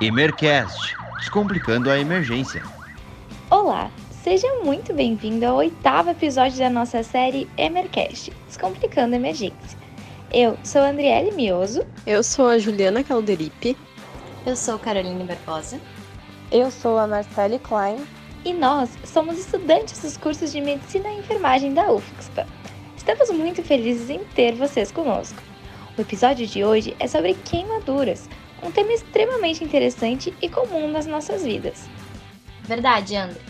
Emercast Descomplicando a Emergência. Olá, seja muito bem-vindo ao oitavo episódio da nossa série Emercast Descomplicando a Emergência. Eu sou a Andriele Mioso. Eu sou a Juliana Calderipe. Eu sou Caroline Barbosa. Eu sou a Marcele Klein. E nós somos estudantes dos cursos de Medicina e Enfermagem da UFSPA. Estamos muito felizes em ter vocês conosco. O episódio de hoje é sobre queimaduras, um tema extremamente interessante e comum nas nossas vidas. Verdade, André.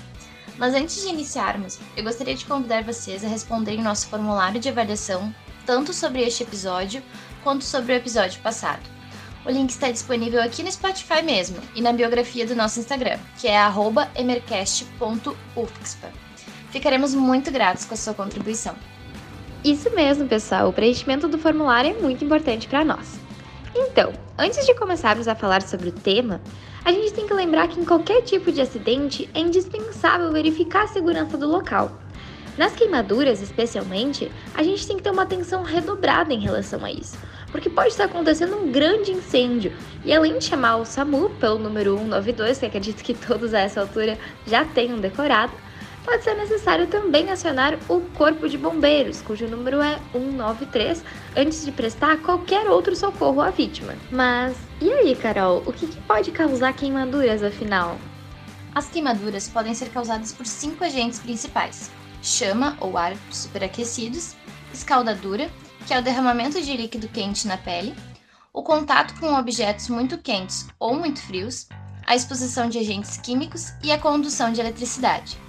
Mas antes de iniciarmos, eu gostaria de convidar vocês a responderem nosso formulário de avaliação, tanto sobre este episódio quanto sobre o episódio passado. O link está disponível aqui no Spotify mesmo e na biografia do nosso Instagram, que é emercast.ufxpa. Ficaremos muito gratos com a sua contribuição. Isso mesmo, pessoal. O preenchimento do formulário é muito importante para nós. Então, antes de começarmos a falar sobre o tema, a gente tem que lembrar que em qualquer tipo de acidente é indispensável verificar a segurança do local. Nas queimaduras, especialmente, a gente tem que ter uma atenção redobrada em relação a isso, porque pode estar acontecendo um grande incêndio e além de chamar o SAMU pelo número 192, que acredito que todos a essa altura já tenham decorado, pode ser necessário também acionar o Corpo de Bombeiros, cujo número é 193, antes de prestar qualquer outro socorro à vítima. Mas e aí, Carol, o que, que pode causar queimaduras afinal? As queimaduras podem ser causadas por cinco agentes principais: chama ou ar superaquecidos, escaldadura, que é o derramamento de líquido quente na pele, o contato com objetos muito quentes ou muito frios, a exposição de agentes químicos e a condução de eletricidade.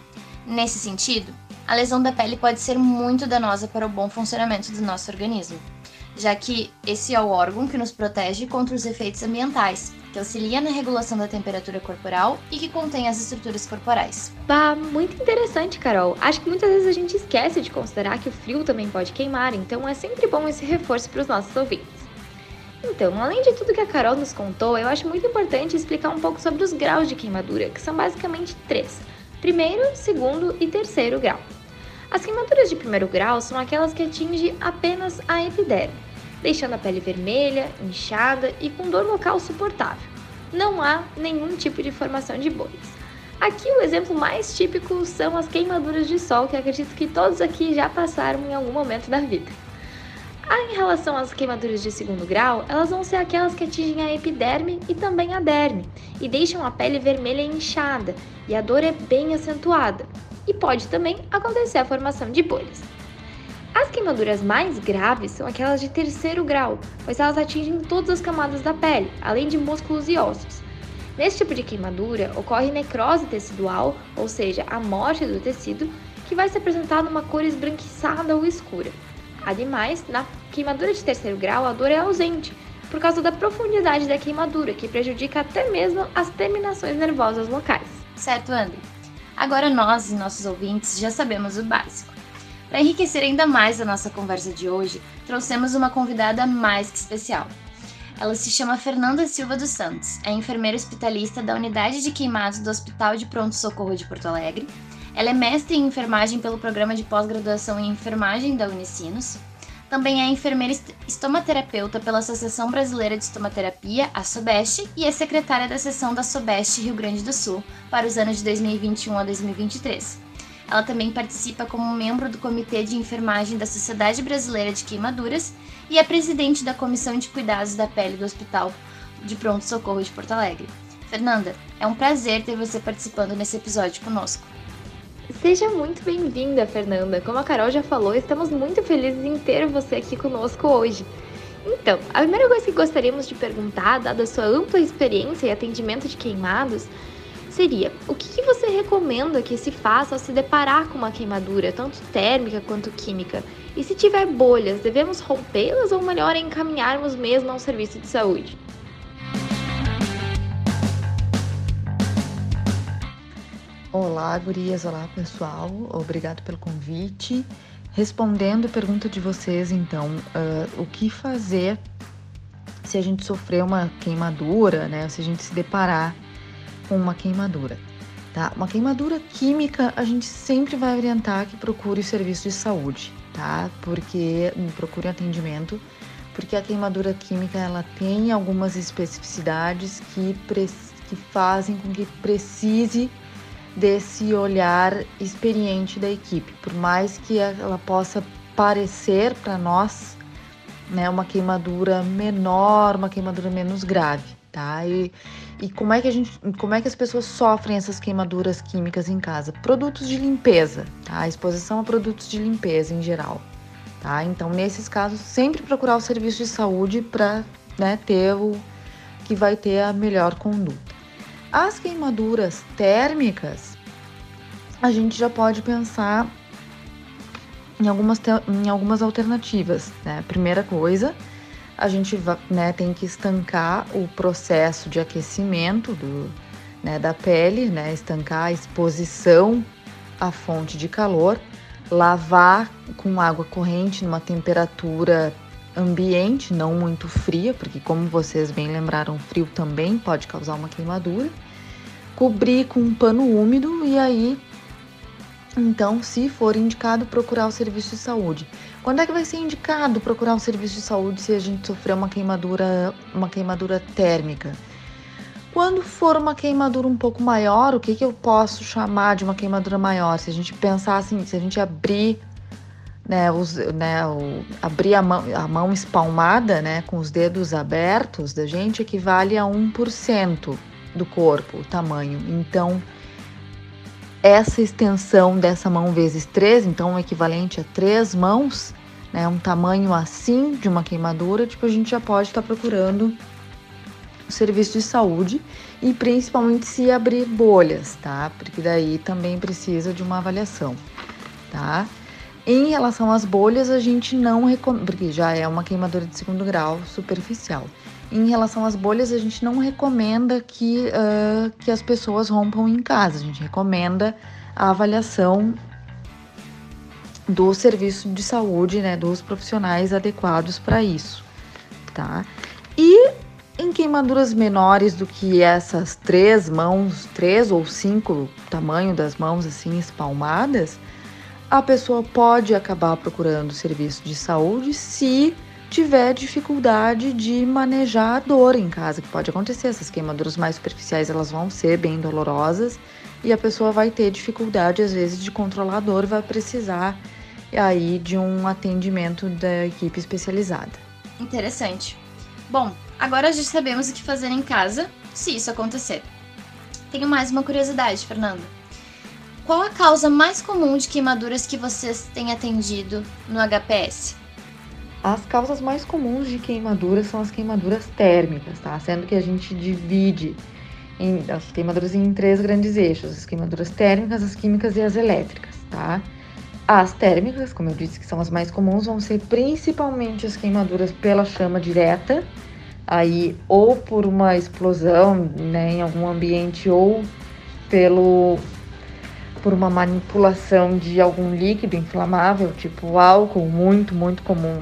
Nesse sentido, a lesão da pele pode ser muito danosa para o bom funcionamento do nosso organismo, já que esse é o órgão que nos protege contra os efeitos ambientais, que auxilia na regulação da temperatura corporal e que contém as estruturas corporais. Bah, muito interessante, Carol. Acho que muitas vezes a gente esquece de considerar que o frio também pode queimar, então é sempre bom esse reforço para os nossos ouvintes. Então, além de tudo que a Carol nos contou, eu acho muito importante explicar um pouco sobre os graus de queimadura, que são basicamente três primeiro, segundo e terceiro grau. As queimaduras de primeiro grau são aquelas que atingem apenas a epiderme, deixando a pele vermelha, inchada e com dor local suportável. Não há nenhum tipo de formação de bolhas. Aqui o exemplo mais típico são as queimaduras de sol, que acredito que todos aqui já passaram em algum momento da vida. Ah, em relação às queimaduras de segundo grau, elas vão ser aquelas que atingem a epiderme e também a derme, e deixam a pele vermelha e inchada, e a dor é bem acentuada. E pode também acontecer a formação de bolhas. As queimaduras mais graves são aquelas de terceiro grau, pois elas atingem todas as camadas da pele, além de músculos e ossos. Nesse tipo de queimadura, ocorre necrose tecidual, ou seja, a morte do tecido, que vai se apresentar numa cor esbranquiçada ou escura. Ademais, na queimadura de terceiro grau, a dor é ausente, por causa da profundidade da queimadura, que prejudica até mesmo as terminações nervosas locais. Certo, André? Agora nós e nossos ouvintes já sabemos o básico. Para enriquecer ainda mais a nossa conversa de hoje, trouxemos uma convidada mais que especial. Ela se chama Fernanda Silva dos Santos, é enfermeira hospitalista da Unidade de Queimados do Hospital de Pronto Socorro de Porto Alegre ela é mestre em enfermagem pelo programa de pós-graduação em enfermagem da Unicinos. Também é enfermeira estomaterapeuta pela Associação Brasileira de Estomaterapia, a SOBEST, e é secretária da seção da SOBEST Rio Grande do Sul para os anos de 2021 a 2023. Ela também participa como membro do Comitê de Enfermagem da Sociedade Brasileira de Queimaduras e é presidente da Comissão de Cuidados da Pele do Hospital de Pronto Socorro de Porto Alegre. Fernanda, é um prazer ter você participando nesse episódio conosco. Seja muito bem-vinda, Fernanda. Como a Carol já falou, estamos muito felizes em ter você aqui conosco hoje. Então, a primeira coisa que gostaríamos de perguntar, dada a sua ampla experiência em atendimento de queimados, seria: o que, que você recomenda que se faça ao se deparar com uma queimadura, tanto térmica quanto química? E se tiver bolhas, devemos rompê-las ou melhor é encaminharmos mesmo ao serviço de saúde? Olá, gurias, olá pessoal, obrigado pelo convite. Respondendo a pergunta de vocês, então, uh, o que fazer se a gente sofrer uma queimadura, né? Se a gente se deparar com uma queimadura, tá? Uma queimadura química, a gente sempre vai orientar que procure o serviço de saúde, tá? Porque procure atendimento, porque a queimadura química ela tem algumas especificidades que que fazem com que precise desse olhar experiente da equipe. Por mais que ela possa parecer para nós né, uma queimadura menor, uma queimadura menos grave, tá? E, e como é que a gente, como é que as pessoas sofrem essas queimaduras químicas em casa? Produtos de limpeza, tá? Exposição a produtos de limpeza em geral, tá? Então, nesses casos, sempre procurar o serviço de saúde para né, ter o que vai ter a melhor conduta. As queimaduras térmicas, a gente já pode pensar em algumas, em algumas alternativas. Né? Primeira coisa, a gente né, tem que estancar o processo de aquecimento do, né, da pele, né, estancar a exposição à fonte de calor, lavar com água corrente numa temperatura ambiente, não muito fria, porque como vocês bem lembraram, frio também pode causar uma queimadura. Cobrir com um pano úmido e aí, então, se for indicado, procurar o serviço de saúde. Quando é que vai ser indicado procurar um serviço de saúde se a gente sofrer uma queimadura, uma queimadura térmica? Quando for uma queimadura um pouco maior, o que, que eu posso chamar de uma queimadura maior? Se a gente pensar assim, se a gente abrir né, os, né, o, abrir a mão, a mão espalmada, né, com os dedos abertos da gente, equivale a 1% do corpo, o tamanho. Então, essa extensão dessa mão vezes 3, então o equivalente a três mãos, né, um tamanho assim de uma queimadura, tipo, a gente já pode estar tá procurando o serviço de saúde e principalmente se abrir bolhas, tá? Porque daí também precisa de uma avaliação, tá? Em relação às bolhas, a gente não recomenda, porque já é uma queimadura de segundo grau superficial. Em relação às bolhas, a gente não recomenda que, uh, que as pessoas rompam em casa. A gente recomenda a avaliação do serviço de saúde, né, dos profissionais adequados para isso, tá? E em queimaduras menores do que essas três mãos, três ou cinco tamanho das mãos assim espalmadas, a pessoa pode acabar procurando serviço de saúde se tiver dificuldade de manejar a dor em casa, que pode acontecer. Essas queimaduras mais superficiais elas vão ser bem dolorosas e a pessoa vai ter dificuldade às vezes de controlar a dor, vai precisar aí de um atendimento da equipe especializada. Interessante. Bom, agora já sabemos o que fazer em casa se isso acontecer. Tenho mais uma curiosidade, Fernanda. Qual a causa mais comum de queimaduras que vocês têm atendido no HPS? As causas mais comuns de queimaduras são as queimaduras térmicas, tá? Sendo que a gente divide em, as queimaduras em três grandes eixos: as queimaduras térmicas, as químicas e as elétricas, tá? As térmicas, como eu disse, que são as mais comuns, vão ser principalmente as queimaduras pela chama direta, aí ou por uma explosão né, em algum ambiente ou pelo por uma manipulação de algum líquido inflamável, tipo álcool, muito, muito comum,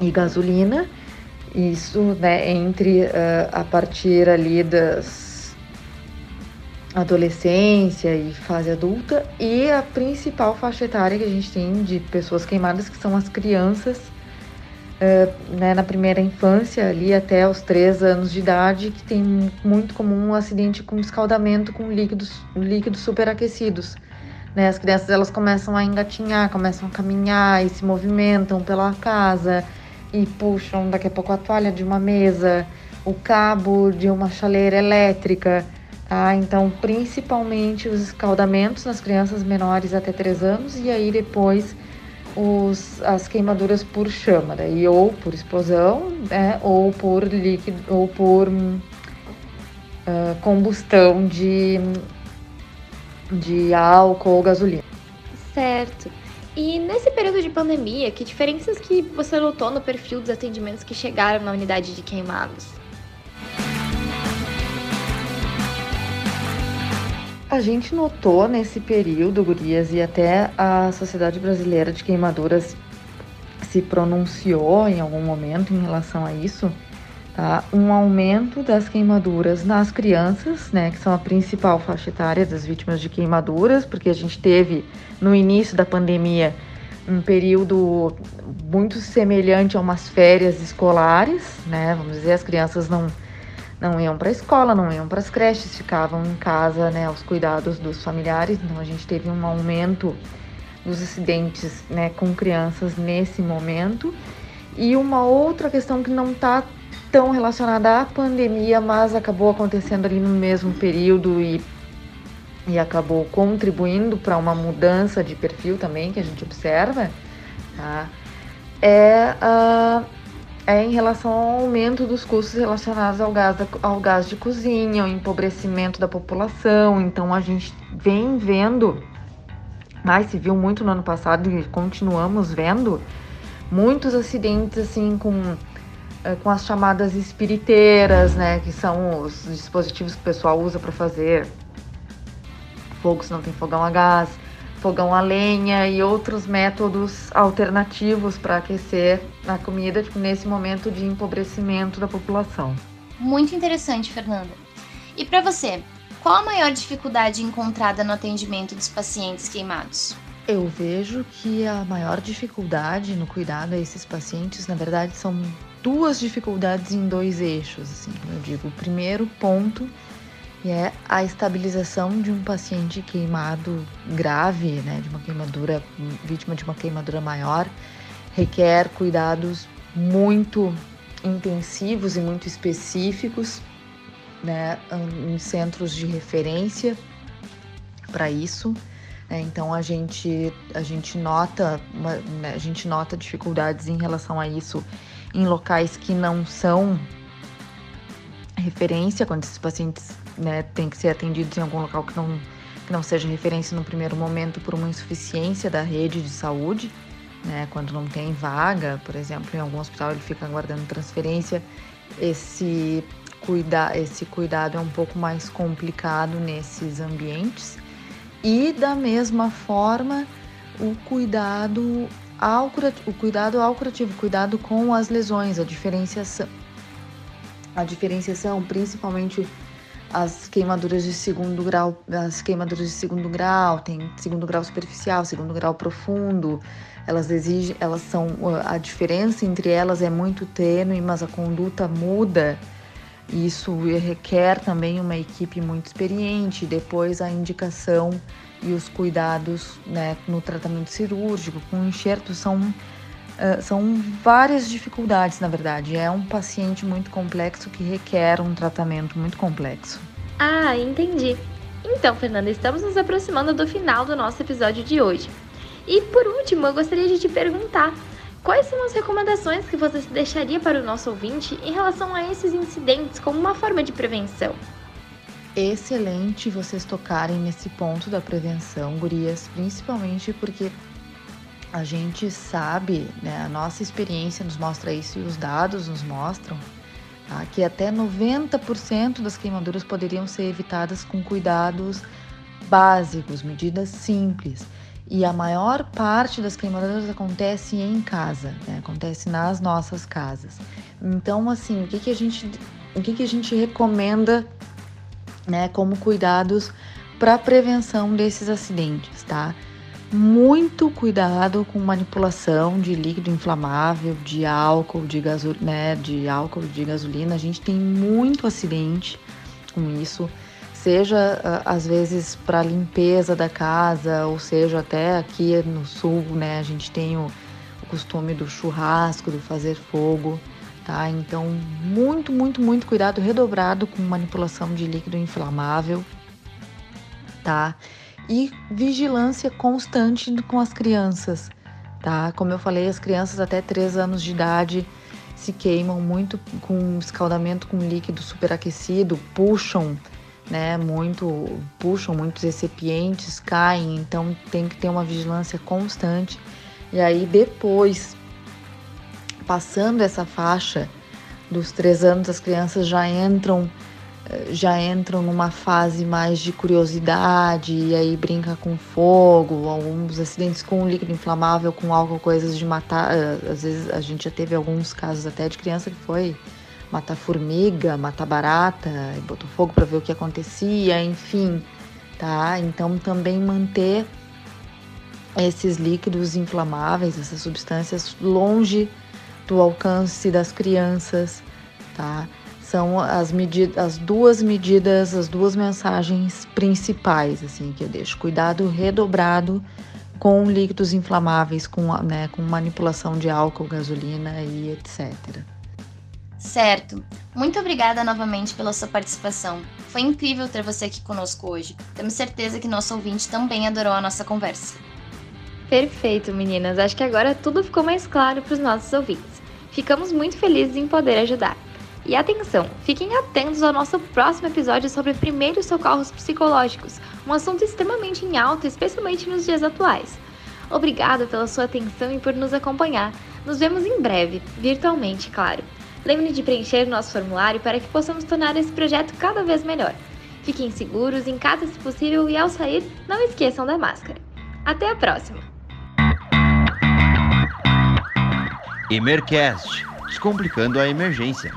e gasolina. Isso, né, entre uh, a partir ali das adolescência e fase adulta e a principal faixa etária que a gente tem de pessoas queimadas que são as crianças né, na primeira infância ali até os três anos de idade que tem muito comum um acidente com escaldamento com líquidos líquidos superaquecidos né? As crianças elas começam a engatinhar começam a caminhar e se movimentam pela casa e puxam daqui a pouco a toalha de uma mesa o cabo de uma chaleira elétrica tá? Então principalmente os escaldamentos nas crianças menores até 3 anos e aí depois os, as queimaduras por chama, daí ou por explosão, né, ou por líquido, ou por uh, combustão de, de álcool ou gasolina. Certo. E nesse período de pandemia, que diferenças que você notou no perfil dos atendimentos que chegaram na unidade de queimados? A gente notou nesse período, Gurias, e até a Sociedade Brasileira de Queimaduras se pronunciou em algum momento em relação a isso, tá? um aumento das queimaduras nas crianças, né, que são a principal faixa etária das vítimas de queimaduras, porque a gente teve no início da pandemia um período muito semelhante a umas férias escolares, né? Vamos dizer, as crianças não não iam para a escola, não iam para as creches, ficavam em casa, né, aos cuidados dos familiares. Então a gente teve um aumento dos acidentes, né, com crianças nesse momento. E uma outra questão que não está tão relacionada à pandemia, mas acabou acontecendo ali no mesmo período e, e acabou contribuindo para uma mudança de perfil também que a gente observa, tá? É, uh, é em relação ao aumento dos custos relacionados ao gás, ao gás de cozinha, ao empobrecimento da população. Então a gente vem vendo, mas se viu muito no ano passado e continuamos vendo, muitos acidentes assim com é, com as chamadas espiriteiras, né, que são os dispositivos que o pessoal usa para fazer fogo se não tem fogão a gás, fogão a lenha e outros métodos alternativos para aquecer a comida tipo, nesse momento de empobrecimento da população. Muito interessante, Fernanda. E para você, qual a maior dificuldade encontrada no atendimento dos pacientes queimados? Eu vejo que a maior dificuldade no cuidado a esses pacientes, na verdade, são duas dificuldades em dois eixos, assim, como eu digo. O primeiro ponto é a estabilização de um paciente queimado grave, né, de uma queimadura, vítima de uma queimadura maior, requer cuidados muito intensivos e muito específicos, né, em centros de referência para isso. É, então a gente a gente nota uma, né, a gente nota dificuldades em relação a isso em locais que não são referência, quando esses pacientes né, que ser atendidos em algum local que não, que não seja referência no primeiro momento por uma insuficiência da rede de saúde, né, quando não tem vaga, por exemplo, em algum hospital ele fica aguardando transferência, esse, cuida, esse cuidado é um pouco mais complicado nesses ambientes. E da mesma forma, o cuidado ao o cuidado ao curativo, cuidado com as lesões, a diferenciação. A diferenciação, principalmente as queimaduras de segundo grau, as queimaduras de segundo grau, tem segundo grau superficial, segundo grau profundo. Elas exigem, elas são a diferença entre elas é muito tênue, mas a conduta muda. Isso requer também uma equipe muito experiente. Depois a indicação e os cuidados né, no tratamento cirúrgico, com enxerto, são, uh, são várias dificuldades, na verdade. É um paciente muito complexo que requer um tratamento muito complexo. Ah, entendi. Então, Fernanda, estamos nos aproximando do final do nosso episódio de hoje. E por último, eu gostaria de te perguntar quais são as recomendações que você deixaria para o nosso ouvinte em relação a esses incidentes como uma forma de prevenção? excelente vocês tocarem nesse ponto da prevenção, gurias, principalmente porque a gente sabe, né, a nossa experiência nos mostra isso e os dados nos mostram, tá, que até 90% das queimaduras poderiam ser evitadas com cuidados básicos, medidas simples. E a maior parte das queimaduras acontece em casa, né, acontece nas nossas casas. Então, assim, o que, que a gente, o que, que a gente recomenda né, como cuidados para prevenção desses acidentes, tá? Muito cuidado com manipulação de líquido inflamável, de álcool, de gasolina, né, de álcool, de gasolina. A gente tem muito acidente com isso, seja às vezes para limpeza da casa, ou seja até aqui no sul, né, a gente tem o, o costume do churrasco, do fazer fogo tá? Então, muito, muito, muito cuidado redobrado com manipulação de líquido inflamável, tá? E vigilância constante com as crianças, tá? Como eu falei, as crianças até 3 anos de idade se queimam muito com escaldamento com líquido superaquecido, puxam, né, muito, puxam muitos recipientes, caem, então tem que ter uma vigilância constante. E aí depois passando essa faixa dos três anos, as crianças já entram já entram numa fase mais de curiosidade e aí brinca com fogo, alguns acidentes com líquido inflamável, com álcool, coisas de matar. Eh, às vezes a gente já teve alguns casos até de criança que foi matar formiga, matar barata, botou fogo para ver o que acontecia, enfim, tá? Então também manter esses líquidos inflamáveis, essas substâncias longe do alcance das crianças, tá? São as, medidas, as duas medidas, as duas mensagens principais assim que eu deixo. Cuidado redobrado com líquidos inflamáveis, com, né, com manipulação de álcool, gasolina e etc. Certo. Muito obrigada novamente pela sua participação. Foi incrível ter você aqui conosco hoje. Temos certeza que nosso ouvinte também adorou a nossa conversa. Perfeito, meninas. Acho que agora tudo ficou mais claro para os nossos ouvintes. Ficamos muito felizes em poder ajudar. E atenção, fiquem atentos ao nosso próximo episódio sobre primeiros socorros psicológicos, um assunto extremamente em alta, especialmente nos dias atuais. Obrigada pela sua atenção e por nos acompanhar. Nos vemos em breve, virtualmente, claro. Lembre de preencher nosso formulário para que possamos tornar esse projeto cada vez melhor. Fiquem seguros em casa se possível e ao sair, não esqueçam da máscara. Até a próxima! Emercast Descomplicando a Emergência.